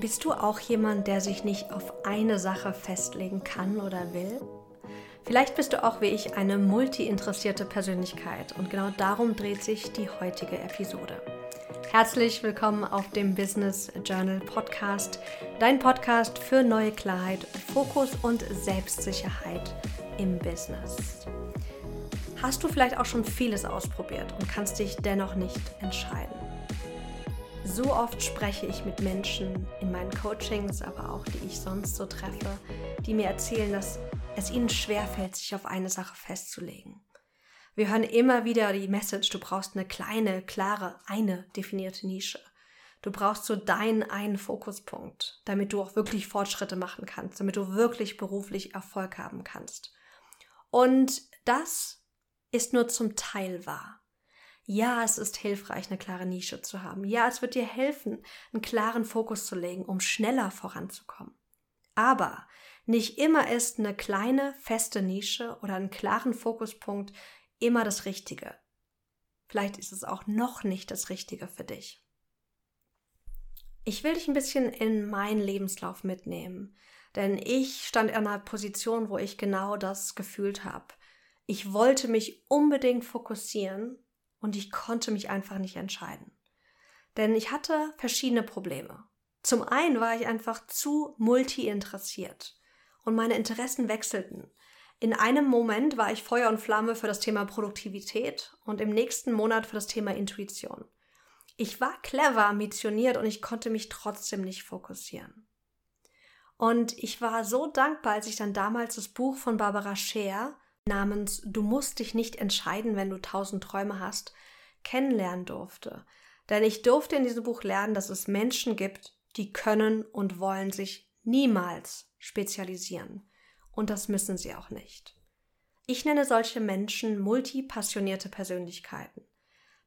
Bist du auch jemand, der sich nicht auf eine Sache festlegen kann oder will? Vielleicht bist du auch wie ich eine multi-interessierte Persönlichkeit und genau darum dreht sich die heutige Episode. Herzlich willkommen auf dem Business Journal Podcast, dein Podcast für neue Klarheit, Fokus und Selbstsicherheit im Business. Hast du vielleicht auch schon vieles ausprobiert und kannst dich dennoch nicht entscheiden? So oft spreche ich mit Menschen in meinen Coachings, aber auch die ich sonst so treffe, die mir erzählen, dass es ihnen schwerfällt, sich auf eine Sache festzulegen. Wir hören immer wieder die Message, du brauchst eine kleine, klare, eine definierte Nische. Du brauchst so deinen einen Fokuspunkt, damit du auch wirklich Fortschritte machen kannst, damit du wirklich beruflich Erfolg haben kannst. Und das ist nur zum Teil wahr. Ja, es ist hilfreich, eine klare Nische zu haben. Ja, es wird dir helfen, einen klaren Fokus zu legen, um schneller voranzukommen. Aber nicht immer ist eine kleine, feste Nische oder einen klaren Fokuspunkt immer das Richtige. Vielleicht ist es auch noch nicht das Richtige für dich. Ich will dich ein bisschen in meinen Lebenslauf mitnehmen, denn ich stand in einer Position, wo ich genau das gefühlt habe. Ich wollte mich unbedingt fokussieren, und ich konnte mich einfach nicht entscheiden. Denn ich hatte verschiedene Probleme. Zum einen war ich einfach zu multi-interessiert und meine Interessen wechselten. In einem Moment war ich Feuer und Flamme für das Thema Produktivität und im nächsten Monat für das Thema Intuition. Ich war clever, ambitioniert und ich konnte mich trotzdem nicht fokussieren. Und ich war so dankbar, als ich dann damals das Buch von Barbara Scheer namens Du musst dich nicht entscheiden, wenn du tausend Träume hast, kennenlernen durfte. Denn ich durfte in diesem Buch lernen, dass es Menschen gibt, die können und wollen sich niemals spezialisieren. Und das müssen sie auch nicht. Ich nenne solche Menschen multipassionierte Persönlichkeiten.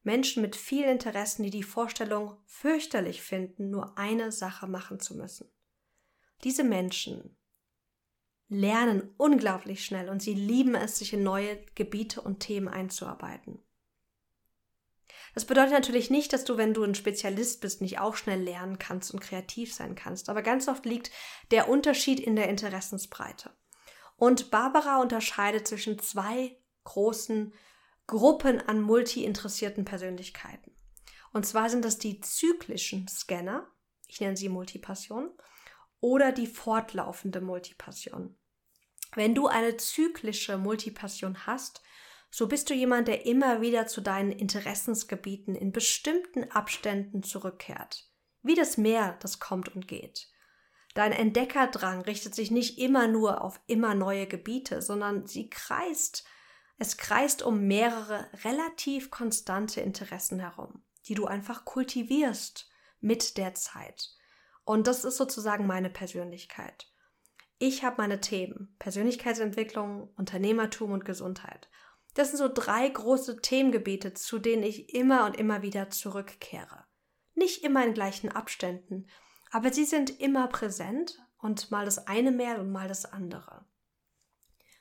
Menschen mit vielen Interessen, die die Vorstellung fürchterlich finden, nur eine Sache machen zu müssen. Diese Menschen lernen unglaublich schnell und sie lieben es, sich in neue Gebiete und Themen einzuarbeiten. Das bedeutet natürlich nicht, dass du, wenn du ein Spezialist bist, nicht auch schnell lernen kannst und kreativ sein kannst, aber ganz oft liegt der Unterschied in der Interessensbreite. Und Barbara unterscheidet zwischen zwei großen Gruppen an multi-interessierten Persönlichkeiten. Und zwar sind das die zyklischen Scanner, ich nenne sie Multipassion, oder die fortlaufende Multipassion. Wenn du eine zyklische Multipassion hast, so bist du jemand, der immer wieder zu deinen Interessensgebieten in bestimmten Abständen zurückkehrt. Wie das Meer, das kommt und geht. Dein Entdeckerdrang richtet sich nicht immer nur auf immer neue Gebiete, sondern sie kreist, es kreist um mehrere relativ konstante Interessen herum, die du einfach kultivierst mit der Zeit. Und das ist sozusagen meine Persönlichkeit. Ich habe meine Themen Persönlichkeitsentwicklung, Unternehmertum und Gesundheit. Das sind so drei große Themengebiete, zu denen ich immer und immer wieder zurückkehre. Nicht immer in gleichen Abständen, aber sie sind immer präsent und mal das eine mehr und mal das andere.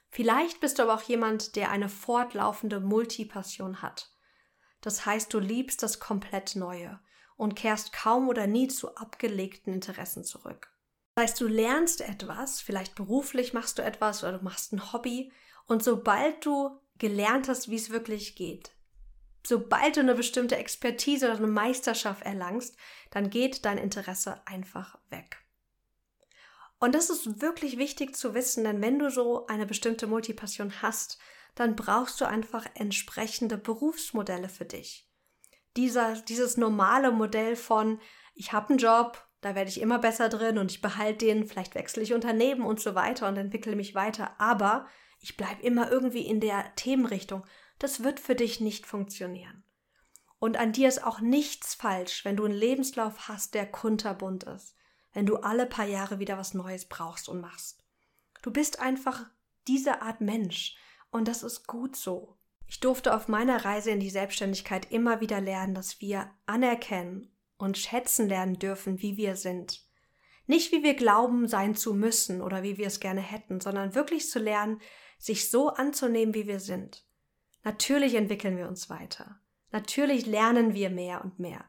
Vielleicht bist du aber auch jemand, der eine fortlaufende Multipassion hat. Das heißt, du liebst das komplett Neue und kehrst kaum oder nie zu abgelegten Interessen zurück. Das heißt, du lernst etwas, vielleicht beruflich machst du etwas oder du machst ein Hobby und sobald du gelernt hast, wie es wirklich geht, sobald du eine bestimmte Expertise oder eine Meisterschaft erlangst, dann geht dein Interesse einfach weg. Und das ist wirklich wichtig zu wissen, denn wenn du so eine bestimmte Multipassion hast, dann brauchst du einfach entsprechende Berufsmodelle für dich. Dieser, dieses normale Modell von, ich habe einen Job, da werde ich immer besser drin und ich behalte den, vielleicht wechsle ich Unternehmen und so weiter und entwickle mich weiter, aber ich bleibe immer irgendwie in der Themenrichtung. Das wird für dich nicht funktionieren. Und an dir ist auch nichts falsch, wenn du einen Lebenslauf hast, der kunterbunt ist, wenn du alle paar Jahre wieder was Neues brauchst und machst. Du bist einfach diese Art Mensch und das ist gut so. Ich durfte auf meiner Reise in die Selbstständigkeit immer wieder lernen, dass wir anerkennen und schätzen lernen dürfen, wie wir sind. Nicht wie wir glauben sein zu müssen oder wie wir es gerne hätten, sondern wirklich zu lernen, sich so anzunehmen, wie wir sind. Natürlich entwickeln wir uns weiter. Natürlich lernen wir mehr und mehr.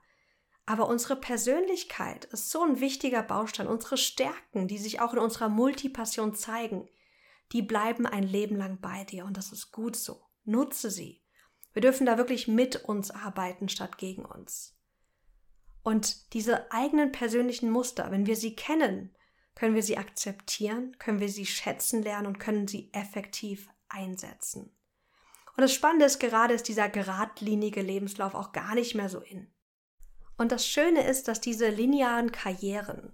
Aber unsere Persönlichkeit ist so ein wichtiger Baustein. Unsere Stärken, die sich auch in unserer Multipassion zeigen, die bleiben ein Leben lang bei dir und das ist gut so. Nutze sie. Wir dürfen da wirklich mit uns arbeiten statt gegen uns. Und diese eigenen persönlichen Muster, wenn wir sie kennen, können wir sie akzeptieren, können wir sie schätzen lernen und können sie effektiv einsetzen. Und das Spannende ist, gerade ist dieser geradlinige Lebenslauf auch gar nicht mehr so in. Und das Schöne ist, dass diese linearen Karrieren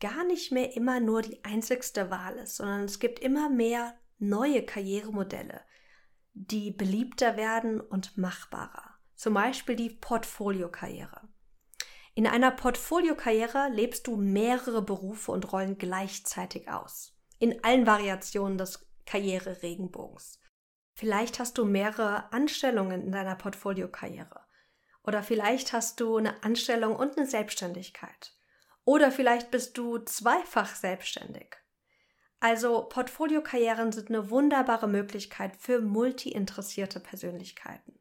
gar nicht mehr immer nur die einzigste Wahl ist, sondern es gibt immer mehr neue Karrieremodelle, die beliebter werden und machbarer. Zum Beispiel die Portfoliokarriere. In einer Portfoliokarriere lebst du mehrere Berufe und Rollen gleichzeitig aus. In allen Variationen des Karriereregenbogens. Vielleicht hast du mehrere Anstellungen in deiner Portfoliokarriere. Oder vielleicht hast du eine Anstellung und eine Selbstständigkeit. Oder vielleicht bist du zweifach selbstständig. Also Portfoliokarrieren sind eine wunderbare Möglichkeit für multi-interessierte Persönlichkeiten.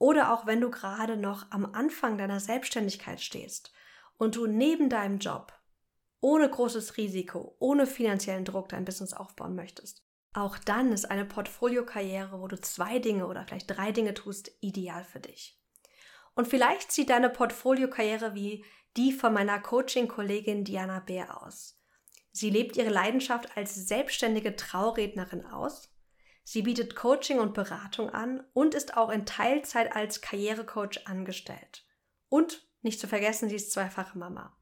Oder auch wenn du gerade noch am Anfang deiner Selbstständigkeit stehst und du neben deinem Job ohne großes Risiko, ohne finanziellen Druck dein Business aufbauen möchtest. Auch dann ist eine Portfoliokarriere, wo du zwei Dinge oder vielleicht drei Dinge tust, ideal für dich. Und vielleicht sieht deine Portfoliokarriere wie die von meiner Coaching-Kollegin Diana Bär aus. Sie lebt ihre Leidenschaft als selbstständige Traurednerin aus. Sie bietet Coaching und Beratung an und ist auch in Teilzeit als Karrierecoach angestellt. Und nicht zu vergessen, sie ist zweifache Mama.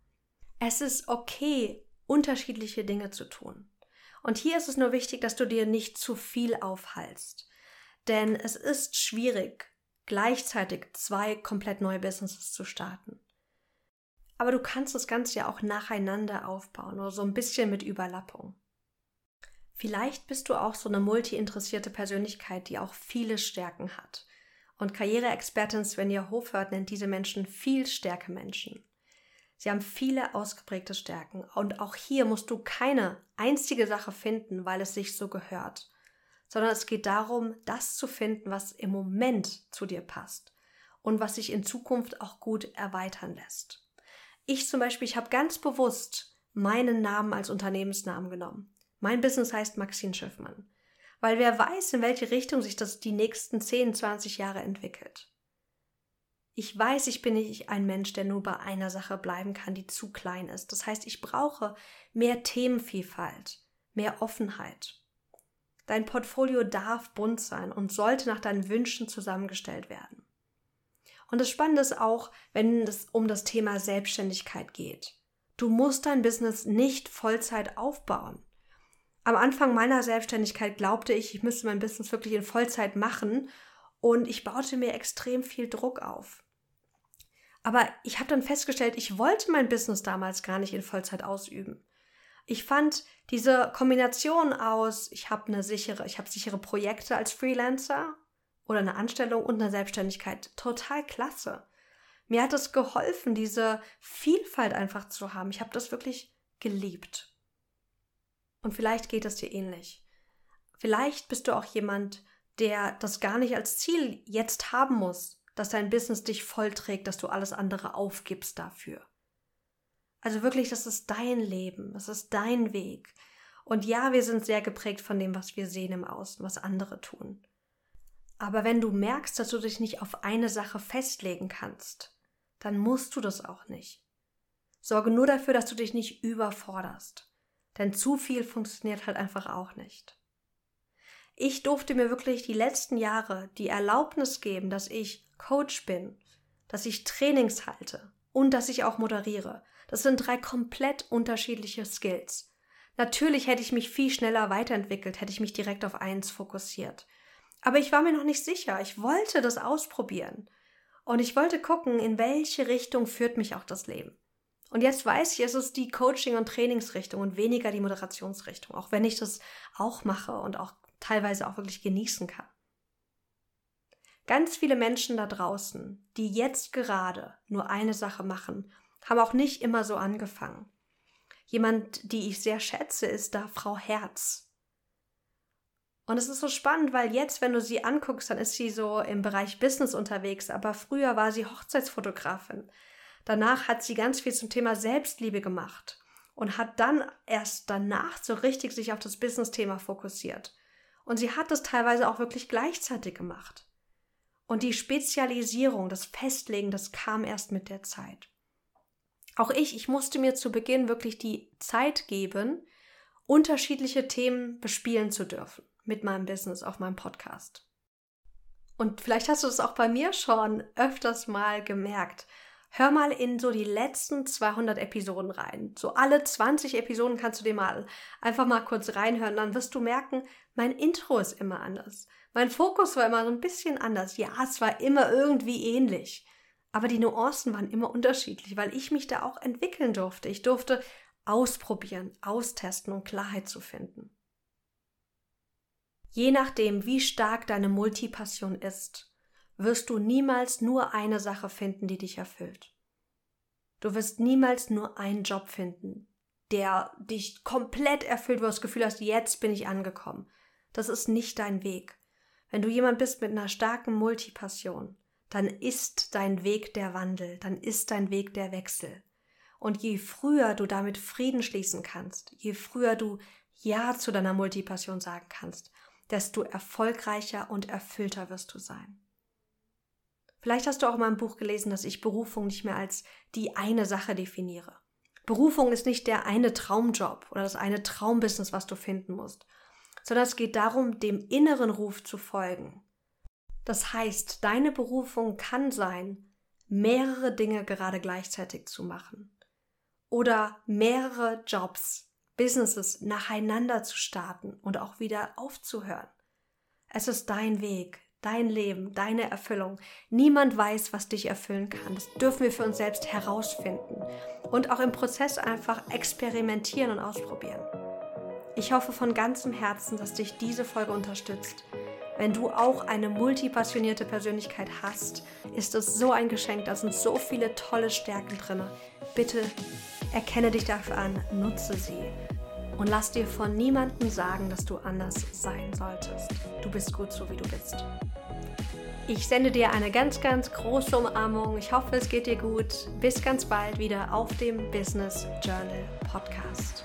Es ist okay, unterschiedliche Dinge zu tun. Und hier ist es nur wichtig, dass du dir nicht zu viel aufhalst. Denn es ist schwierig, gleichzeitig zwei komplett neue Businesses zu starten. Aber du kannst das Ganze ja auch nacheinander aufbauen oder so ein bisschen mit Überlappung. Vielleicht bist du auch so eine multi-interessierte Persönlichkeit, die auch viele Stärken hat. Und Karriereexpertin Svenja Hofhört nennt diese Menschen viel stärke Menschen. Sie haben viele ausgeprägte Stärken und auch hier musst du keine einzige Sache finden, weil es sich so gehört, sondern es geht darum, das zu finden, was im Moment zu dir passt und was sich in Zukunft auch gut erweitern lässt. Ich zum Beispiel, ich habe ganz bewusst meinen Namen als Unternehmensnamen genommen. Mein Business heißt Maxine Schiffmann, weil wer weiß, in welche Richtung sich das die nächsten 10, 20 Jahre entwickelt. Ich weiß, ich bin nicht ein Mensch, der nur bei einer Sache bleiben kann, die zu klein ist. Das heißt, ich brauche mehr Themenvielfalt, mehr Offenheit. Dein Portfolio darf bunt sein und sollte nach deinen Wünschen zusammengestellt werden. Und das Spannende ist auch, wenn es um das Thema Selbstständigkeit geht. Du musst dein Business nicht Vollzeit aufbauen. Am Anfang meiner Selbstständigkeit glaubte ich, ich müsste mein Business wirklich in Vollzeit machen und ich baute mir extrem viel Druck auf. Aber ich habe dann festgestellt, ich wollte mein Business damals gar nicht in Vollzeit ausüben. Ich fand diese Kombination aus, ich habe eine sichere, ich habe sichere Projekte als Freelancer oder eine Anstellung und eine Selbstständigkeit total klasse. Mir hat es geholfen, diese Vielfalt einfach zu haben. Ich habe das wirklich geliebt. Und vielleicht geht es dir ähnlich. Vielleicht bist du auch jemand, der das gar nicht als Ziel jetzt haben muss, dass dein Business dich vollträgt, dass du alles andere aufgibst dafür. Also wirklich, das ist dein Leben, das ist dein Weg. Und ja, wir sind sehr geprägt von dem, was wir sehen im Außen, was andere tun. Aber wenn du merkst, dass du dich nicht auf eine Sache festlegen kannst, dann musst du das auch nicht. Sorge nur dafür, dass du dich nicht überforderst. Denn zu viel funktioniert halt einfach auch nicht. Ich durfte mir wirklich die letzten Jahre die Erlaubnis geben, dass ich Coach bin, dass ich Trainings halte und dass ich auch moderiere. Das sind drei komplett unterschiedliche Skills. Natürlich hätte ich mich viel schneller weiterentwickelt, hätte ich mich direkt auf eins fokussiert. Aber ich war mir noch nicht sicher. Ich wollte das ausprobieren. Und ich wollte gucken, in welche Richtung führt mich auch das Leben. Und jetzt weiß ich, es ist die Coaching- und Trainingsrichtung und weniger die Moderationsrichtung, auch wenn ich das auch mache und auch teilweise auch wirklich genießen kann. Ganz viele Menschen da draußen, die jetzt gerade nur eine Sache machen haben auch nicht immer so angefangen. Jemand, die ich sehr schätze, ist da Frau Herz. Und es ist so spannend, weil jetzt, wenn du sie anguckst, dann ist sie so im Bereich Business unterwegs, aber früher war sie Hochzeitsfotografin. Danach hat sie ganz viel zum Thema Selbstliebe gemacht und hat dann erst danach so richtig sich auf das Business-Thema fokussiert. Und sie hat das teilweise auch wirklich gleichzeitig gemacht. Und die Spezialisierung, das Festlegen, das kam erst mit der Zeit. Auch ich, ich musste mir zu Beginn wirklich die Zeit geben, unterschiedliche Themen bespielen zu dürfen mit meinem Business auf meinem Podcast. Und vielleicht hast du es auch bei mir schon öfters mal gemerkt. Hör mal in so die letzten 200 Episoden rein. So alle 20 Episoden kannst du dir mal einfach mal kurz reinhören. Dann wirst du merken, mein Intro ist immer anders. Mein Fokus war immer so ein bisschen anders. Ja, es war immer irgendwie ähnlich. Aber die Nuancen waren immer unterschiedlich, weil ich mich da auch entwickeln durfte. Ich durfte ausprobieren, austesten und Klarheit zu finden. Je nachdem, wie stark deine Multipassion ist, wirst du niemals nur eine Sache finden, die dich erfüllt. Du wirst niemals nur einen Job finden, der dich komplett erfüllt, wo du das Gefühl hast, jetzt bin ich angekommen. Das ist nicht dein Weg. Wenn du jemand bist mit einer starken Multipassion, dann ist dein Weg der Wandel, dann ist dein Weg der Wechsel. Und je früher du damit Frieden schließen kannst, je früher du Ja zu deiner Multipassion sagen kannst, desto erfolgreicher und erfüllter wirst du sein. Vielleicht hast du auch mal im Buch gelesen, dass ich Berufung nicht mehr als die eine Sache definiere. Berufung ist nicht der eine Traumjob oder das eine Traumbusiness, was du finden musst, sondern es geht darum, dem inneren Ruf zu folgen. Das heißt, deine Berufung kann sein, mehrere Dinge gerade gleichzeitig zu machen oder mehrere Jobs, Businesses nacheinander zu starten und auch wieder aufzuhören. Es ist dein Weg, dein Leben, deine Erfüllung. Niemand weiß, was dich erfüllen kann. Das dürfen wir für uns selbst herausfinden und auch im Prozess einfach experimentieren und ausprobieren. Ich hoffe von ganzem Herzen, dass dich diese Folge unterstützt. Wenn du auch eine multipassionierte Persönlichkeit hast, ist es so ein Geschenk, da sind so viele tolle Stärken drin. Bitte erkenne dich dafür an, nutze sie und lass dir von niemandem sagen, dass du anders sein solltest. Du bist gut so, wie du bist. Ich sende dir eine ganz, ganz große Umarmung. Ich hoffe, es geht dir gut. Bis ganz bald wieder auf dem Business Journal Podcast.